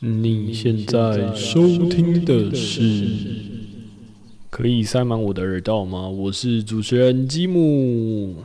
你现在收听的是可以塞满我的耳道吗？我是主持人吉姆。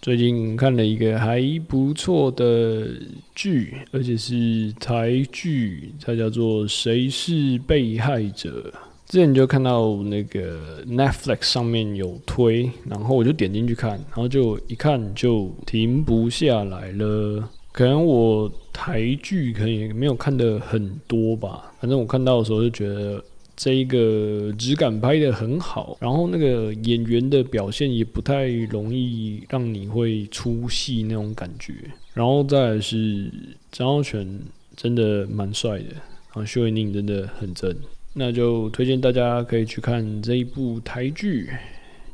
最近看了一个还不错的剧，而且是台剧，它叫做《谁是被害者》。之前就看到那个 Netflix 上面有推，然后我就点进去看，然后就一看就停不下来了。可能我台剧可能也没有看的很多吧，反正我看到的时候就觉得这一个质感拍的很好，然后那个演员的表现也不太容易让你会出戏那种感觉，然后再是张浩全真的蛮帅的，然后邱宁真的很正，那就推荐大家可以去看这一部台剧，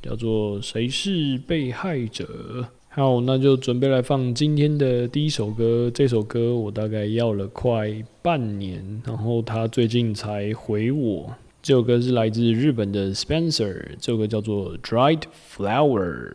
叫做《谁是被害者》。好，那就准备来放今天的第一首歌。这首歌我大概要了快半年，然后他最近才回我。这首歌是来自日本的 Spencer，这首歌叫做《Dried Flower》。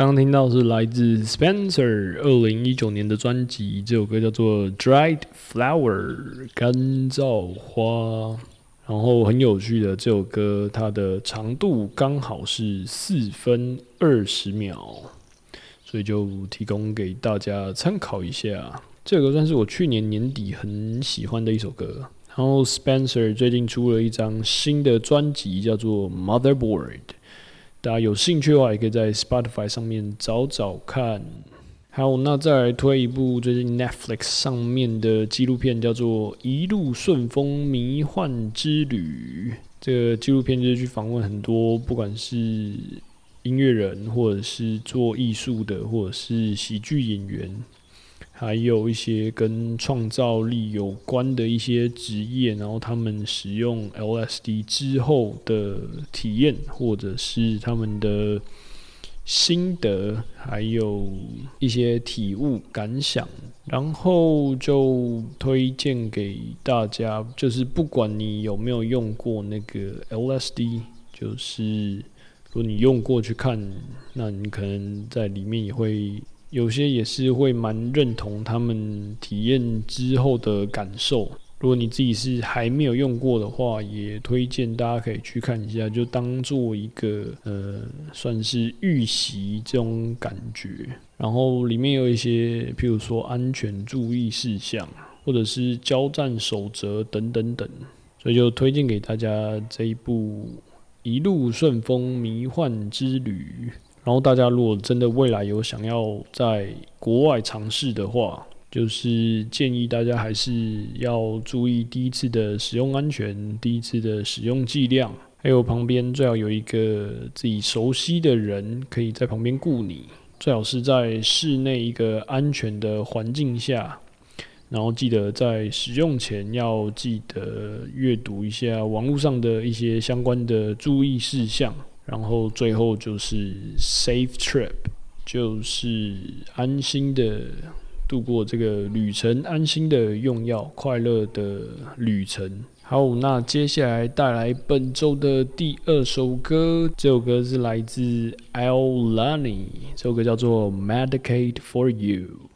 刚刚听到是来自 Spencer 二零一九年的专辑，这首歌叫做《Dried Flower》干燥花。然后很有趣的这首歌，它的长度刚好是四分二十秒，所以就提供给大家参考一下。这首歌算是我去年年底很喜欢的一首歌。然后 Spencer 最近出了一张新的专辑，叫做《Motherboard》。大家有兴趣的话，也可以在 Spotify 上面找找看。好，那再来推一部最近 Netflix 上面的纪录片，叫做《一路顺风迷幻之旅》。这个纪录片就是去访问很多，不管是音乐人，或者是做艺术的，或者是喜剧演员。还有一些跟创造力有关的一些职业，然后他们使用 LSD 之后的体验，或者是他们的心得，还有一些体悟感想，然后就推荐给大家。就是不管你有没有用过那个 LSD，就是如果你用过去看，那你可能在里面也会。有些也是会蛮认同他们体验之后的感受。如果你自己是还没有用过的话，也推荐大家可以去看一下，就当做一个呃，算是预习这种感觉。然后里面有一些，譬如说安全注意事项，或者是交战守则等等等，所以就推荐给大家这一部《一路顺风迷幻之旅》。然后大家如果真的未来有想要在国外尝试的话，就是建议大家还是要注意第一次的使用安全，第一次的使用剂量，还有旁边最好有一个自己熟悉的人可以在旁边顾你，最好是在室内一个安全的环境下，然后记得在使用前要记得阅读一下网络上的一些相关的注意事项。然后最后就是 safe trip，就是安心的度过这个旅程，安心的用药，快乐的旅程。好，那接下来带来本周的第二首歌，这首歌是来自 Alani，这首歌叫做 Medicate for You。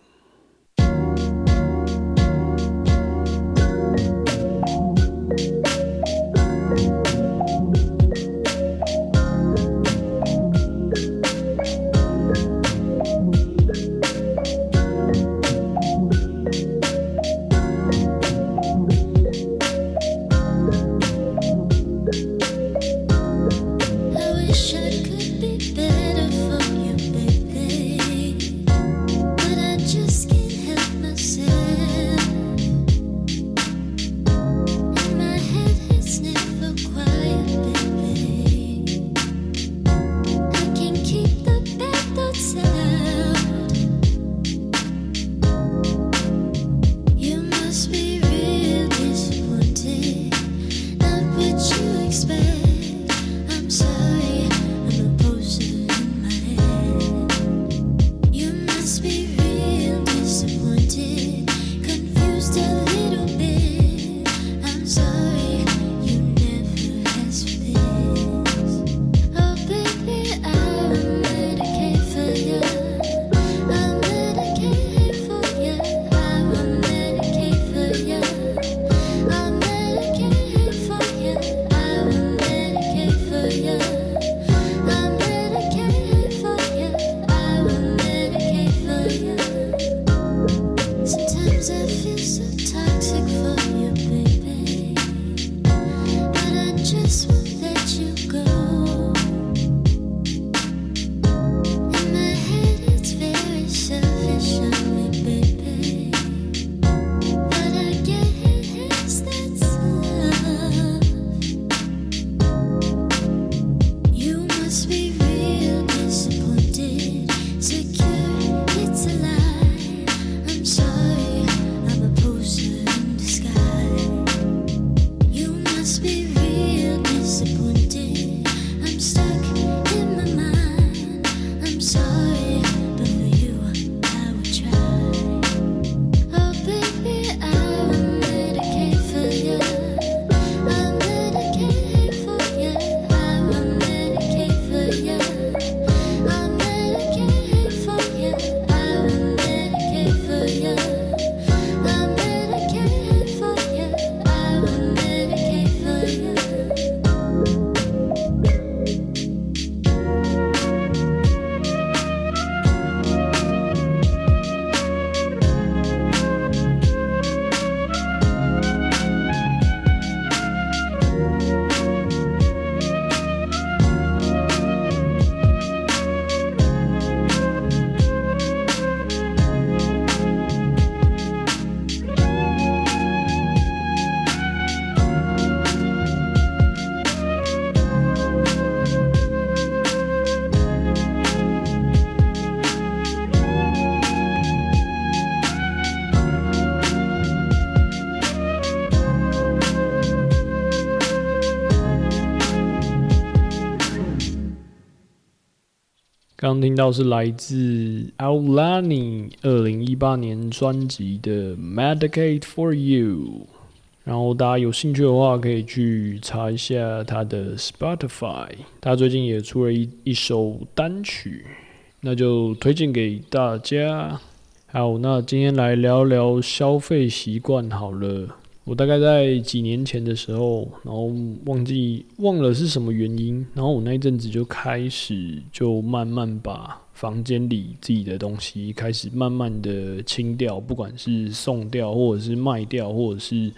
刚听到是来自 Aulani 二零一八年专辑的《Medicate for You》，然后大家有兴趣的话可以去查一下他的 Spotify，他最近也出了一一首单曲，那就推荐给大家。好，那今天来聊聊消费习惯好了。我大概在几年前的时候，然后忘记忘了是什么原因，然后我那一阵子就开始就慢慢把房间里自己的东西开始慢慢的清掉，不管是送掉或者是卖掉，或者是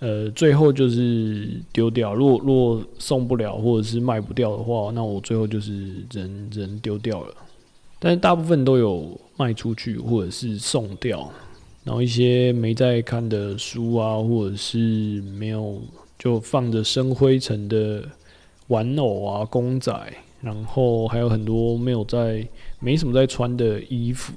呃最后就是丢掉。如果如果送不了或者是卖不掉的话，那我最后就是人人丢掉了。但是大部分都有卖出去或者是送掉。然后一些没在看的书啊，或者是没有就放着生灰尘的玩偶啊、公仔，然后还有很多没有在、没什么在穿的衣服，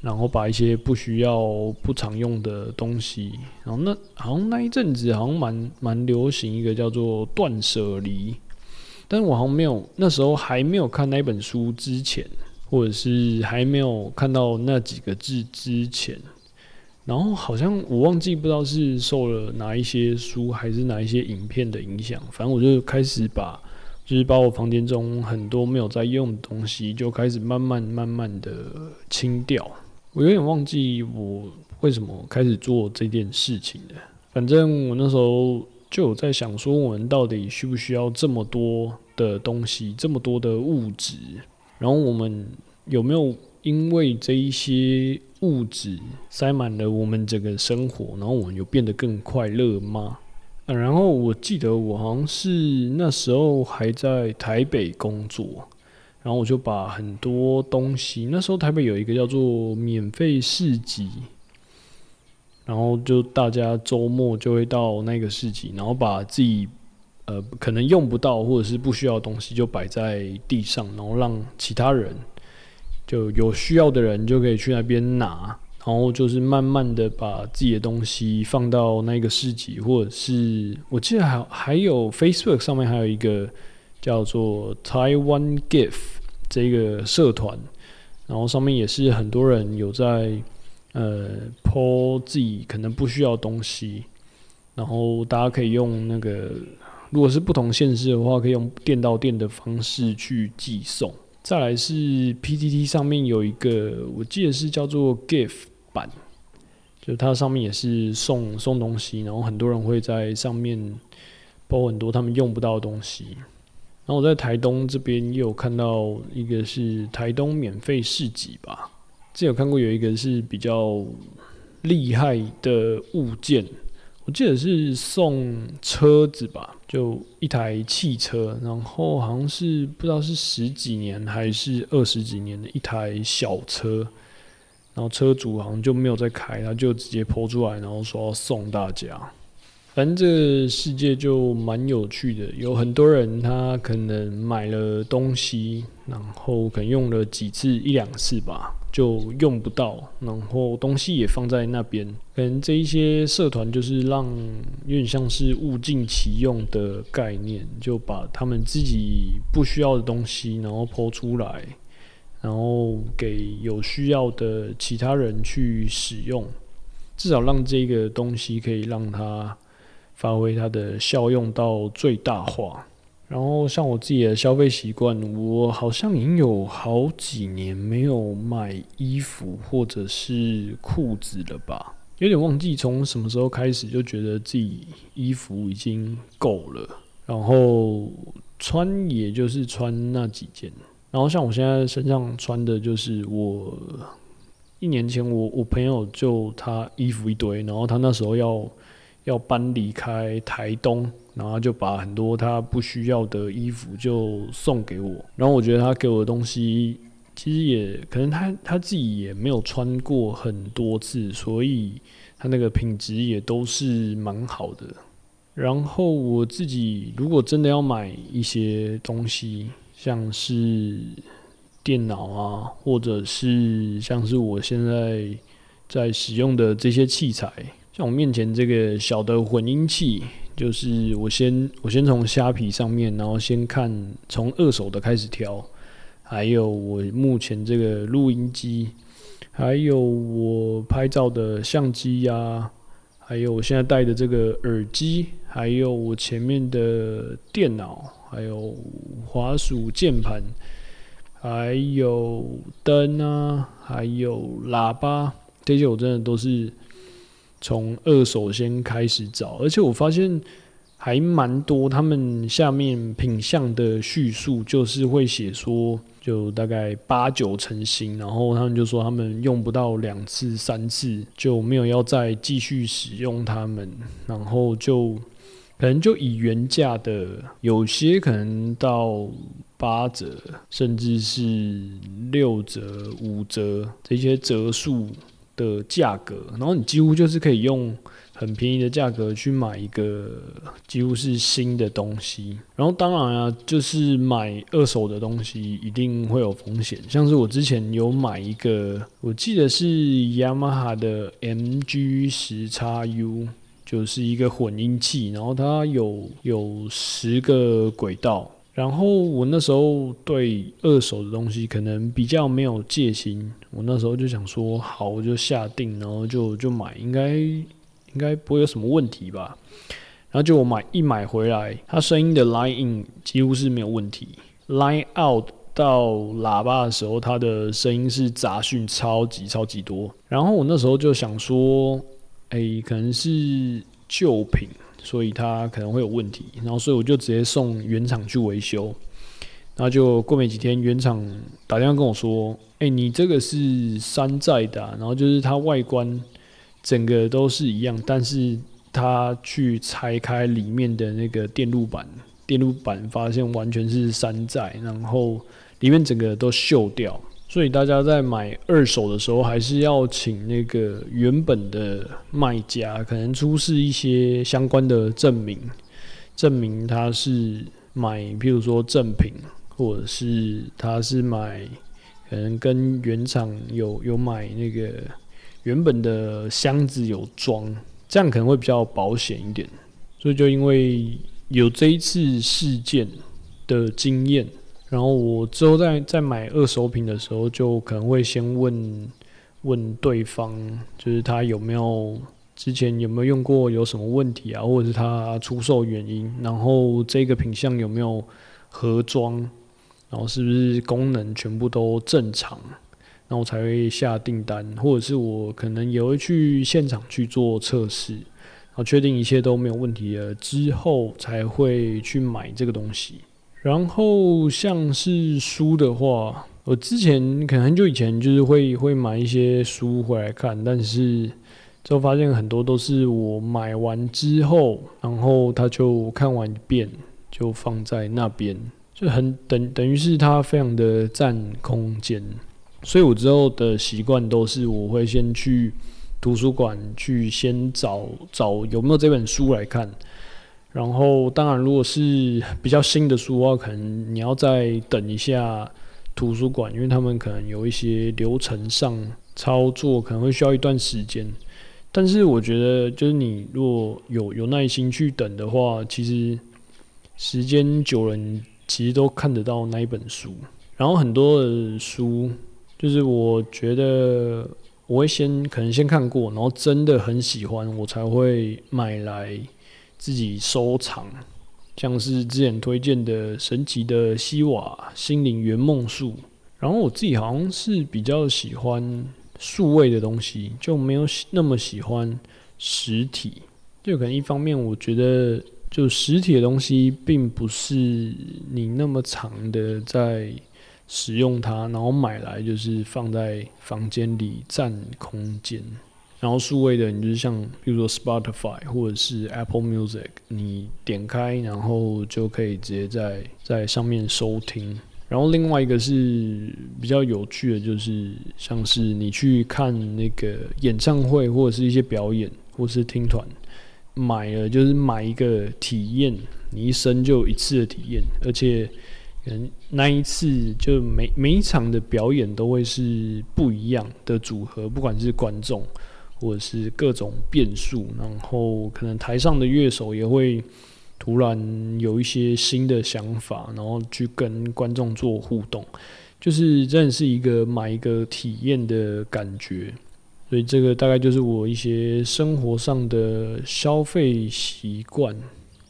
然后把一些不需要、不常用的东西，然后那好像那一阵子好像蛮蛮流行一个叫做断舍离，但是我好像没有那时候还没有看那本书之前，或者是还没有看到那几个字之前。然后好像我忘记不知道是受了哪一些书还是哪一些影片的影响，反正我就开始把，就是把我房间中很多没有在用的东西就开始慢慢慢慢的清掉。我有点忘记我为什么开始做这件事情的。反正我那时候就有在想说，我们到底需不需要这么多的东西，这么多的物质？然后我们有没有？因为这一些物质塞满了我们整个生活，然后我们有变得更快乐吗？然后我记得我好像是那时候还在台北工作，然后我就把很多东西，那时候台北有一个叫做免费市集，然后就大家周末就会到那个市集，然后把自己呃可能用不到或者是不需要的东西就摆在地上，然后让其他人。就有需要的人就可以去那边拿，然后就是慢慢的把自己的东西放到那个市集，或者是我记得还还有 Facebook 上面还有一个叫做 Taiwan Gift 这个社团，然后上面也是很多人有在呃抛自己可能不需要东西，然后大家可以用那个如果是不同县市的话，可以用店到店的方式去寄送。再来是 PTT 上面有一个，我记得是叫做 Gift 版，就它上面也是送送东西，然后很多人会在上面包很多他们用不到的东西。然后我在台东这边也有看到一个是台东免费市集吧，之前有看过有一个是比较厉害的物件。我记得是送车子吧，就一台汽车，然后好像是不知道是十几年还是二十几年的一台小车，然后车主好像就没有再开，他就直接抛出来，然后说要送大家。反正这世界就蛮有趣的，有很多人他可能买了东西，然后可能用了几次一两次吧。就用不到，然后东西也放在那边。可能这一些社团就是让有点像是物尽其用的概念，就把他们自己不需要的东西，然后抛出来，然后给有需要的其他人去使用，至少让这个东西可以让它发挥它的效用到最大化。然后像我自己的消费习惯，我好像已经有好几年没有买衣服或者是裤子了吧？有点忘记从什么时候开始就觉得自己衣服已经够了，然后穿也就是穿那几件。然后像我现在身上穿的就是我一年前我我朋友就他衣服一堆，然后他那时候要要搬离开台东。然后就把很多他不需要的衣服就送给我，然后我觉得他给我的东西其实也可能他他自己也没有穿过很多次，所以他那个品质也都是蛮好的。然后我自己如果真的要买一些东西，像是电脑啊，或者是像是我现在在使用的这些器材，像我面前这个小的混音器。就是我先我先从虾皮上面，然后先看从二手的开始挑，还有我目前这个录音机，还有我拍照的相机呀，还有我现在戴的这个耳机，还有我前面的电脑，还有滑鼠键盘，还有灯啊，还有喇叭，这些我真的都是从二手先开始找，而且我发现。还蛮多，他们下面品相的叙述就是会写说，就大概八九成新，然后他们就说他们用不到两次三次就没有要再继续使用它们，然后就可能就以原价的，有些可能到八折，甚至是六折、五折这些折数的价格，然后你几乎就是可以用。很便宜的价格去买一个几乎是新的东西，然后当然啊，就是买二手的东西一定会有风险。像是我之前有买一个，我记得是雅马哈的 MG 十叉 U，就是一个混音器，然后它有有十个轨道。然后我那时候对二手的东西可能比较没有戒心，我那时候就想说，好，我就下定，然后就就买，应该。应该不会有什么问题吧？然后就我买一买回来，它声音的 line in 几乎是没有问题，line out 到喇叭的时候，它的声音是杂讯超级超级多。然后我那时候就想说，哎，可能是旧品，所以它可能会有问题。然后所以我就直接送原厂去维修。然后就过没几天，原厂打电话跟我说，哎，你这个是山寨的，然后就是它外观。整个都是一样，但是他去拆开里面的那个电路板，电路板发现完全是山寨，然后里面整个都锈掉。所以大家在买二手的时候，还是要请那个原本的卖家，可能出示一些相关的证明，证明他是买，譬如说正品，或者是他是买，可能跟原厂有有买那个。原本的箱子有装，这样可能会比较保险一点。所以就因为有这一次事件的经验，然后我之后在在买二手品的时候，就可能会先问问对方，就是他有没有之前有没有用过，有什么问题啊，或者是他出售原因，然后这个品相有没有盒装，然后是不是功能全部都正常。然后才会下订单，或者是我可能也会去现场去做测试，然后确定一切都没有问题了之后，才会去买这个东西。然后像是书的话，我之前可能很久以前就是会会买一些书回来看，但是之后发现很多都是我买完之后，然后他就看完一遍就放在那边，就很等等于是它非常的占空间。所以我之后的习惯都是，我会先去图书馆去先找找有没有这本书来看，然后当然如果是比较新的书的话，可能你要再等一下图书馆，因为他们可能有一些流程上操作可能会需要一段时间。但是我觉得，就是你如果有有耐心去等的话，其实时间久了，其实都看得到那一本书。然后很多的书。就是我觉得我会先可能先看过，然后真的很喜欢，我才会买来自己收藏。像是之前推荐的《神奇的西瓦心灵圆梦术》，然后我自己好像是比较喜欢数位的东西，就没有那么喜欢实体。就可能一方面，我觉得就实体的东西并不是你那么长的在。使用它，然后买来就是放在房间里占空间。然后数位的，你就是像比如说 Spotify 或者是 Apple Music，你点开然后就可以直接在在上面收听。然后另外一个是比较有趣的，就是像是你去看那个演唱会或者是一些表演，或是听团，买了就是买一个体验，你一生就一次的体验，而且。那一次就每每一场的表演都会是不一样的组合，不管是观众或者是各种变数，然后可能台上的乐手也会突然有一些新的想法，然后去跟观众做互动。就是真的是一个买一个体验的感觉。所以这个大概就是我一些生活上的消费习惯，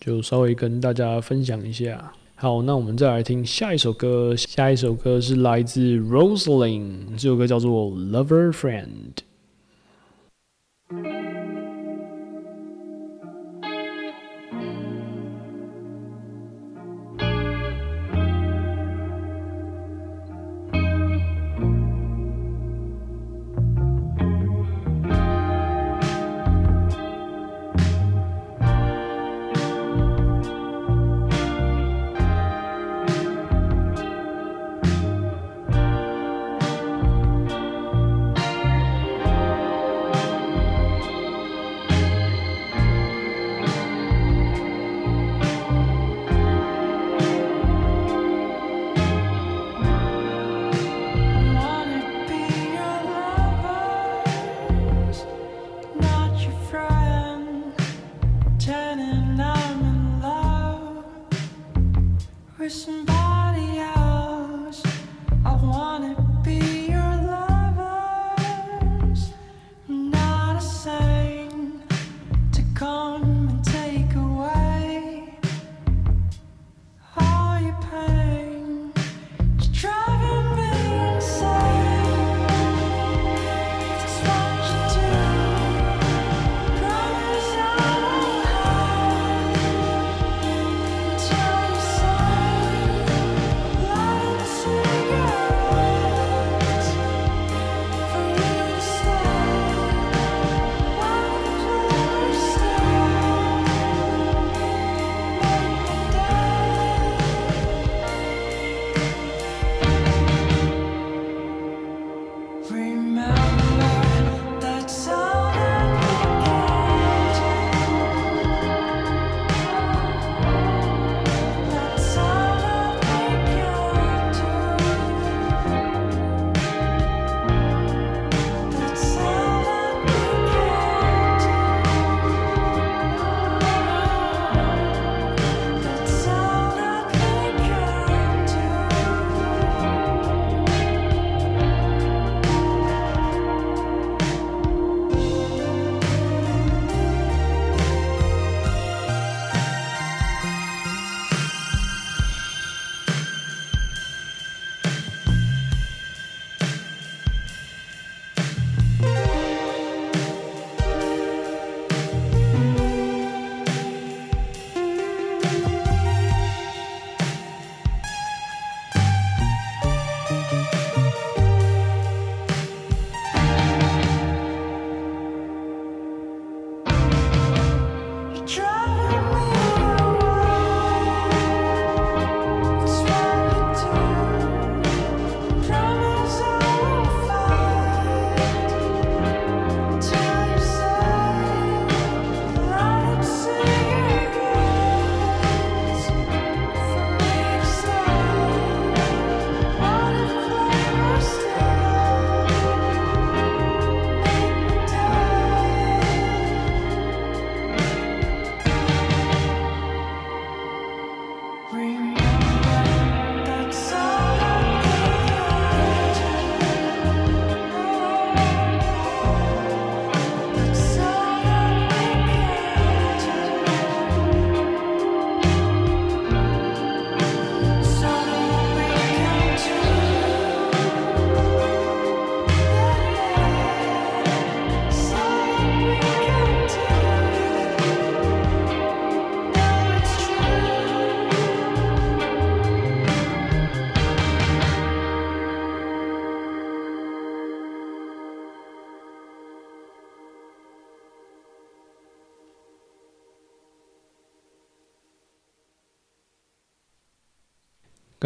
就稍微跟大家分享一下。好，那我们再来听下一首歌，下一首歌是来自 Rosalind，这首歌叫做《Lover Friend》。Thank you. And I'm in love with somebody else.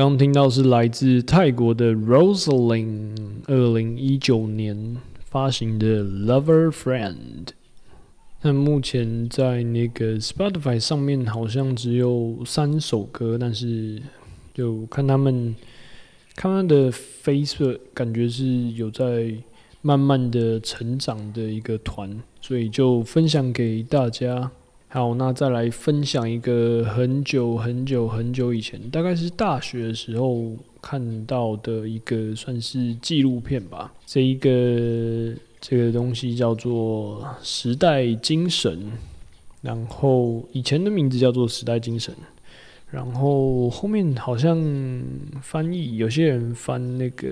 刚听到是来自泰国的 Rosalind，二零一九年发行的 Lover Friend。那目前在那个 Spotify 上面好像只有三首歌，但是就看他们看他的 Facebook，感觉是有在慢慢的成长的一个团，所以就分享给大家。好，那再来分享一个很久很久很久以前，大概是大学的时候看到的一个算是纪录片吧。这一个这个东西叫做《时代精神》，然后以前的名字叫做《时代精神》，然后后面好像翻译有些人翻那个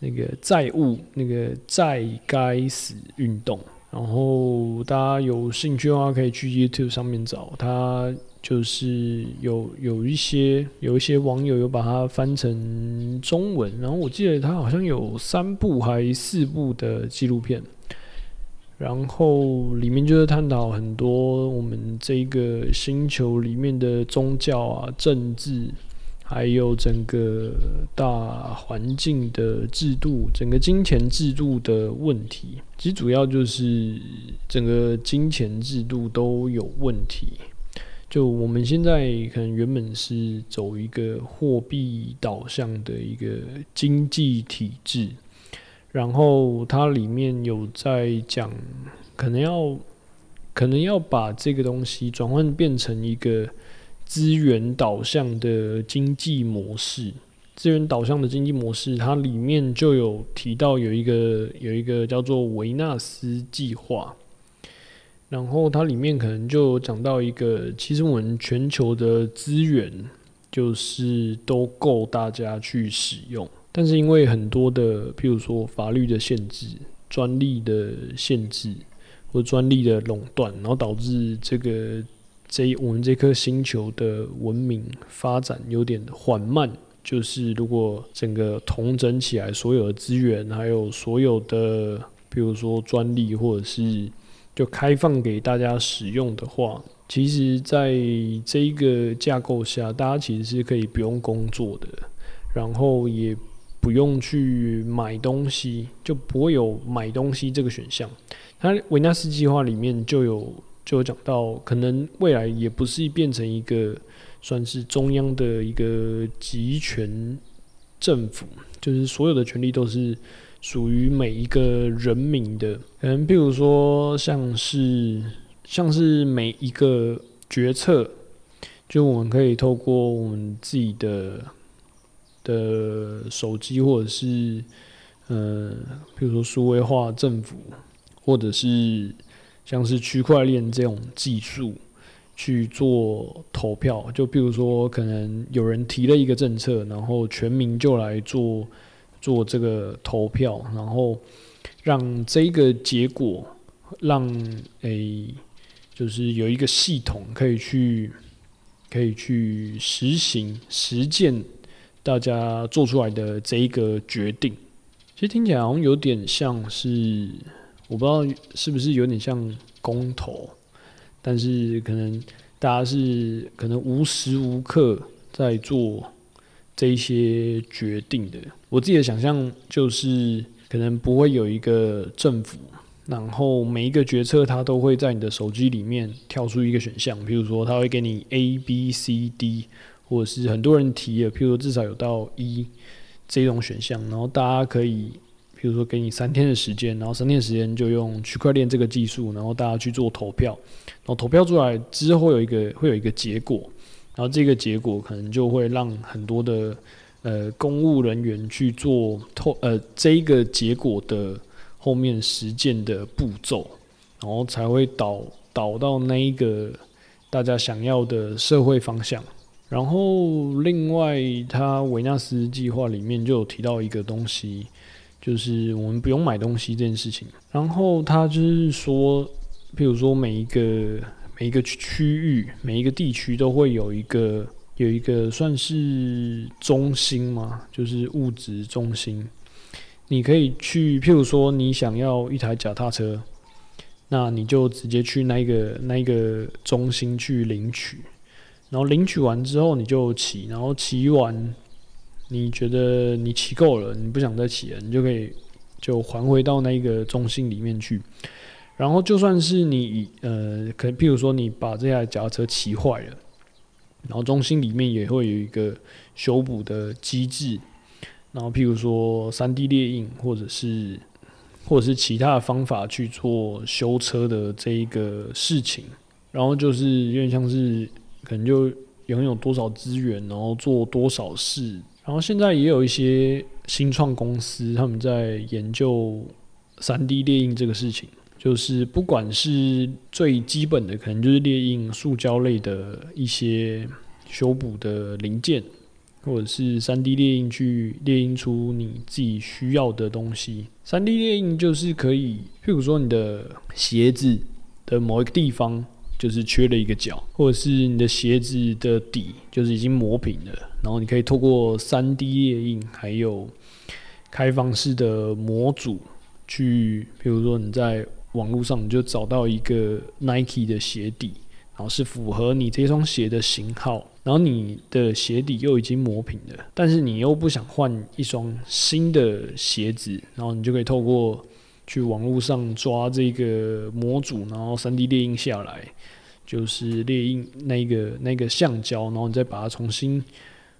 那个债务那个债该死运动。然后大家有兴趣的话，可以去 YouTube 上面找它，就是有有一些有一些网友有把它翻成中文。然后我记得它好像有三部还四部的纪录片，然后里面就是探讨很多我们这个星球里面的宗教啊、政治。还有整个大环境的制度，整个金钱制度的问题，其实主要就是整个金钱制度都有问题。就我们现在可能原本是走一个货币导向的一个经济体制，然后它里面有在讲，可能要可能要把这个东西转换变成一个。资源导向的经济模式，资源导向的经济模式，它里面就有提到有一个有一个叫做维纳斯计划，然后它里面可能就讲到一个，其实我们全球的资源就是都够大家去使用，但是因为很多的，譬如说法律的限制、专利的限制或专利的垄断，然后导致这个。这我们这颗星球的文明发展有点缓慢，就是如果整个统整起来，所有的资源，还有所有的，比如说专利，或者是就开放给大家使用的话，其实在这一个架构下，大家其实是可以不用工作的，然后也不用去买东西，就不会有买东西这个选项。它维纳斯计划里面就有。就有讲到，可能未来也不是变成一个算是中央的一个集权政府，就是所有的权利都是属于每一个人民的。可能比如说，像是像是每一个决策，就我们可以透过我们自己的的手机，或者是呃，比如说数位化政府，或者是。像是区块链这种技术去做投票，就比如说，可能有人提了一个政策，然后全民就来做做这个投票，然后让这个结果让诶，就是有一个系统可以去可以去实行实践大家做出来的这一个决定。其实听起来好像有点像是。我不知道是不是有点像公投，但是可能大家是可能无时无刻在做这一些决定的。我自己的想象就是，可能不会有一个政府，然后每一个决策它都会在你的手机里面跳出一个选项，比如说它会给你 A、B、C、D，或者是很多人提的，譬如说至少有到一这种选项，然后大家可以。比如说，给你三天的时间，然后三天时间就用区块链这个技术，然后大家去做投票，然后投票出来之后有一个会有一个结果，然后这个结果可能就会让很多的呃公务人员去做透呃这一个结果的后面实践的步骤，然后才会导导到那一个大家想要的社会方向。然后另外，他维纳斯计划里面就有提到一个东西。就是我们不用买东西这件事情，然后他就是说，譬如说每一个每一个区域、每一个地区都会有一个有一个算是中心嘛，就是物质中心。你可以去，譬如说你想要一台脚踏车，那你就直接去那个那个中心去领取，然后领取完之后你就骑，然后骑完。你觉得你骑够了，你不想再骑了，你就可以就还回到那个中心里面去。然后就算是你呃，可能譬如说你把这台脚踏车骑坏了，然后中心里面也会有一个修补的机制。然后譬如说三 D 列印，或者是或者是其他的方法去做修车的这一个事情。然后就是有点像是可能就拥有多少资源，然后做多少事。然后现在也有一些新创公司，他们在研究三 D 列印这个事情，就是不管是最基本的，可能就是列印塑胶类的一些修补的零件。或者是三 D 列印去列印出你自己需要的东西。三 D 列印就是可以，譬如说你的鞋子的某一个地方就是缺了一个角，或者是你的鞋子的底就是已经磨平了，然后你可以透过三 D 列印，还有开放式的模组去，譬如说你在网络上你就找到一个 Nike 的鞋底。然后是符合你这双鞋的型号，然后你的鞋底又已经磨平了，但是你又不想换一双新的鞋子，然后你就可以透过去网络上抓这个模组，然后三 D 列印下来，就是列印那个那个橡胶，然后你再把它重新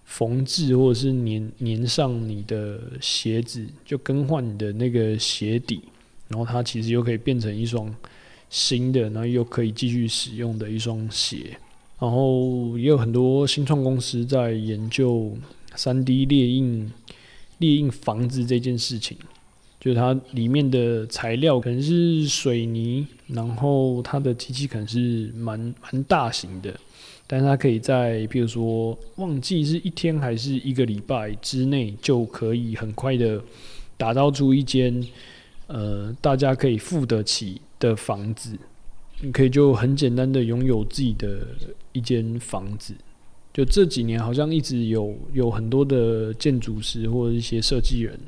缝制或者是粘粘上你的鞋子，就更换你的那个鞋底，然后它其实又可以变成一双。新的，然后又可以继续使用的一双鞋，然后也有很多新创公司在研究三 D 列印列印房子这件事情，就是它里面的材料可能是水泥，然后它的机器可能是蛮蛮大型的，但是它可以在比如说忘记是一天还是一个礼拜之内，就可以很快的打造出一间呃大家可以付得起。的房子，你可以就很简单的拥有自己的一间房子。就这几年，好像一直有有很多的建筑师或者一些设计人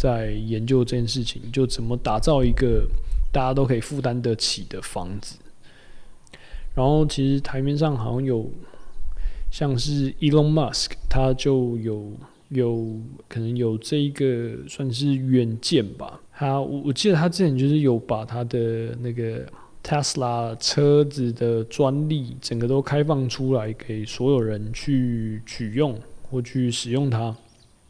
在研究这件事情，就怎么打造一个大家都可以负担得起的房子。然后，其实台面上好像有像是 Elon Musk，他就有有可能有这一个算是远见吧。他我我记得他之前就是有把他的那个 Tesla 车子的专利整个都开放出来给所有人去取用或去使用它。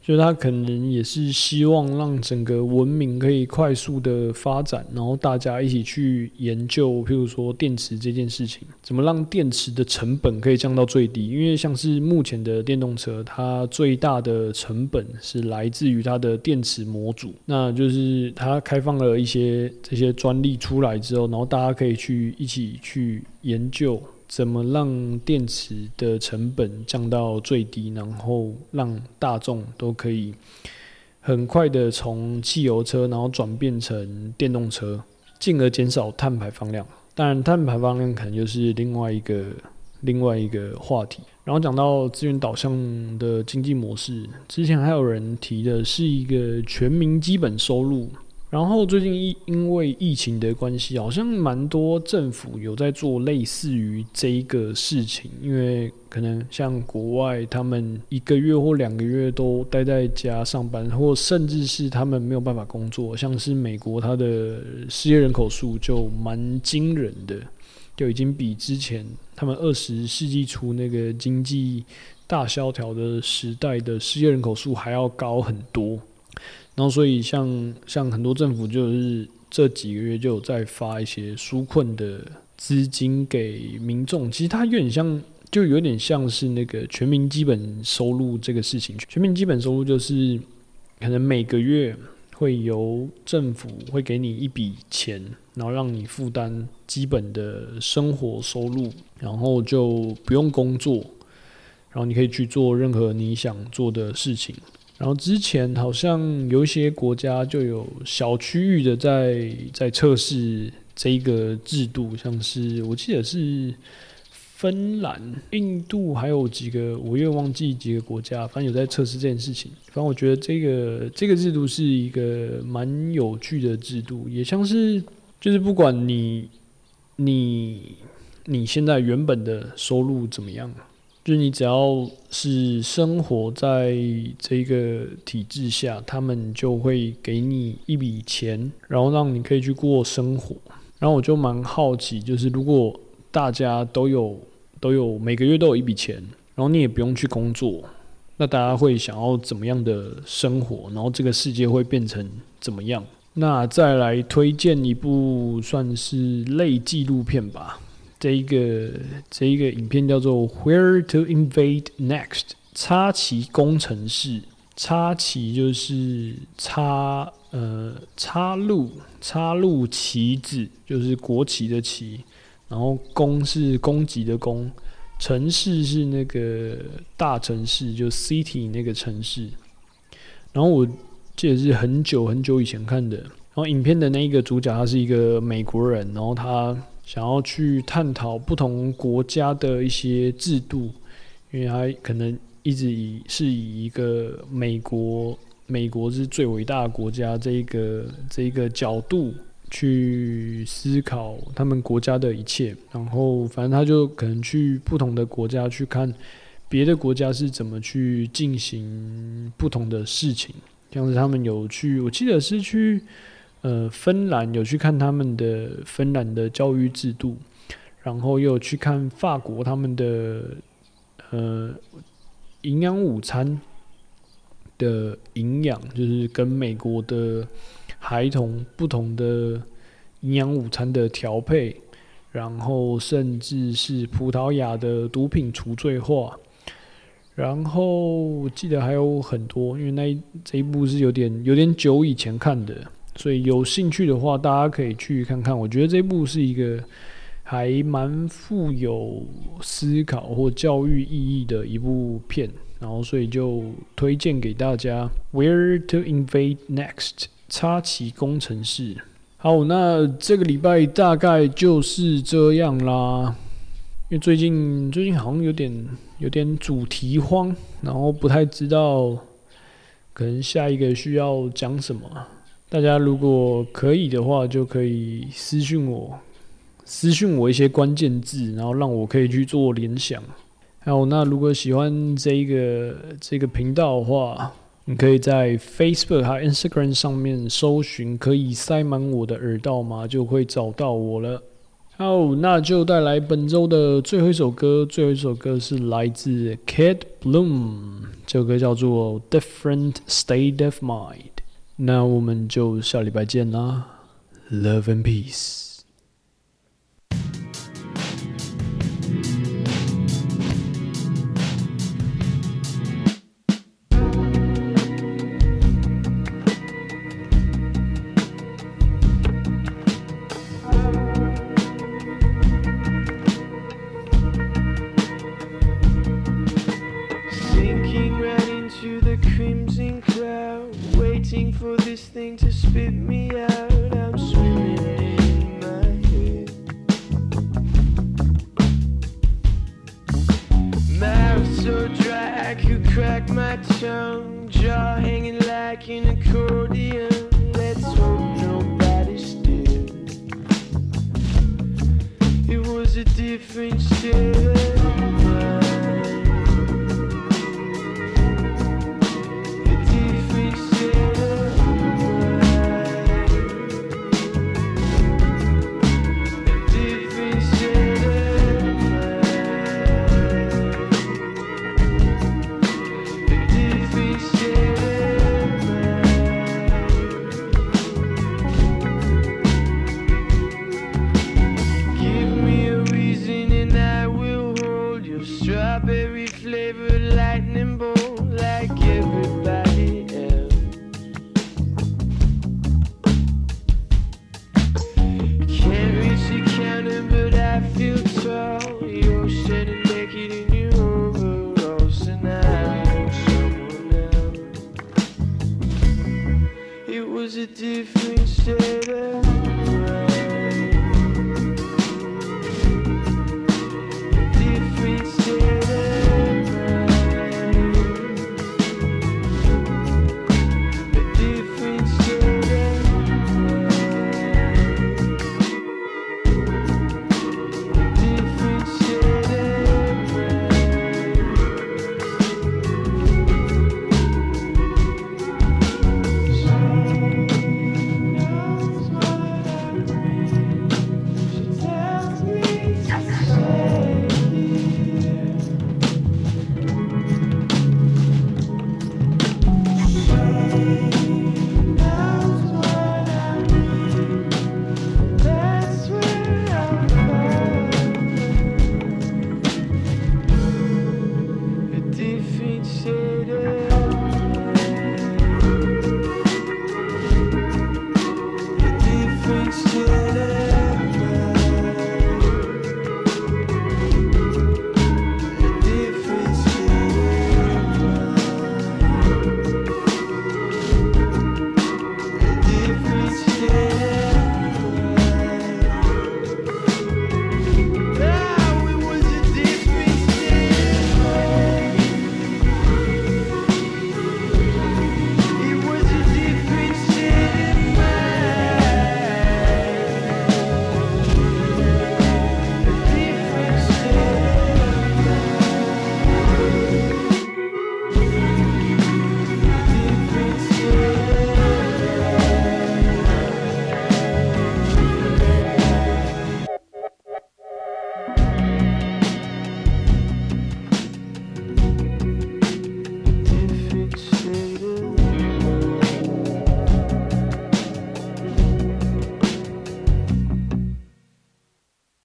就他可能也是希望让整个文明可以快速的发展，然后大家一起去研究，譬如说电池这件事情，怎么让电池的成本可以降到最低？因为像是目前的电动车，它最大的成本是来自于它的电池模组，那就是它开放了一些这些专利出来之后，然后大家可以去一起去研究。怎么让电池的成本降到最低，然后让大众都可以很快的从汽油车，然后转变成电动车，进而减少碳排放量。当然，碳排放量可能就是另外一个另外一个话题。然后讲到资源导向的经济模式，之前还有人提的是一个全民基本收入。然后最近因因为疫情的关系，好像蛮多政府有在做类似于这一个事情，因为可能像国外，他们一个月或两个月都待在家上班，或甚至是他们没有办法工作，像是美国，它的失业人口数就蛮惊人的，就已经比之前他们二十世纪初那个经济大萧条的时代的失业人口数还要高很多。然后，所以像像很多政府就是这几个月就有在发一些纾困的资金给民众。其实它有点像，就有点像是那个全民基本收入这个事情。全民基本收入就是可能每个月会由政府会给你一笔钱，然后让你负担基本的生活收入，然后就不用工作，然后你可以去做任何你想做的事情。然后之前好像有一些国家就有小区域的在在测试这一个制度，像是我记得是芬兰、印度，还有几个我又忘记几个国家，反正有在测试这件事情。反正我觉得这个这个制度是一个蛮有趣的制度，也像是就是不管你你你现在原本的收入怎么样。就是你只要是生活在这个体制下，他们就会给你一笔钱，然后让你可以去过生活。然后我就蛮好奇，就是如果大家都有都有每个月都有一笔钱，然后你也不用去工作，那大家会想要怎么样的生活？然后这个世界会变成怎么样？那再来推荐一部算是类纪录片吧。这一个这一个影片叫做《Where to Invade Next》，插旗工程师。插旗就是插呃插入插入旗子，就是国旗的旗。然后攻是攻击的攻，城市是那个大城市，就 city 那个城市。然后我记得是很久很久以前看的。然后影片的那一个主角他是一个美国人，然后他想要去探讨不同国家的一些制度，因为他可能一直以是以一个美国美国是最伟大的国家这一个这一个角度。去思考他们国家的一切，然后反正他就可能去不同的国家去看别的国家是怎么去进行不同的事情，像是他们有去，我记得是去呃芬兰有去看他们的芬兰的教育制度，然后又去看法国他们的呃营养午餐的营养，就是跟美国的。孩童不同的营养午餐的调配，然后甚至是葡萄牙的毒品除罪化，然后记得还有很多，因为那一这一部是有点有点久以前看的，所以有兴趣的话，大家可以去看看。我觉得这部是一个还蛮富有思考或教育意义的一部片，然后所以就推荐给大家。Where to invade next？插旗工程师，好，那这个礼拜大概就是这样啦。因为最近最近好像有点有点主题荒，然后不太知道可能下一个需要讲什么。大家如果可以的话，就可以私信我，私信我一些关键字，然后让我可以去做联想。还有，那如果喜欢这一个这个频道的话，你可以在 Facebook 和 Instagram 上面搜寻“可以塞满我的耳道吗”，就会找到我了。好，那就带来本周的最后一首歌。最后一首歌是来自 Kid Bloom，这首歌叫做《Different State of Mind》。那我们就下礼拜见啦，Love and Peace。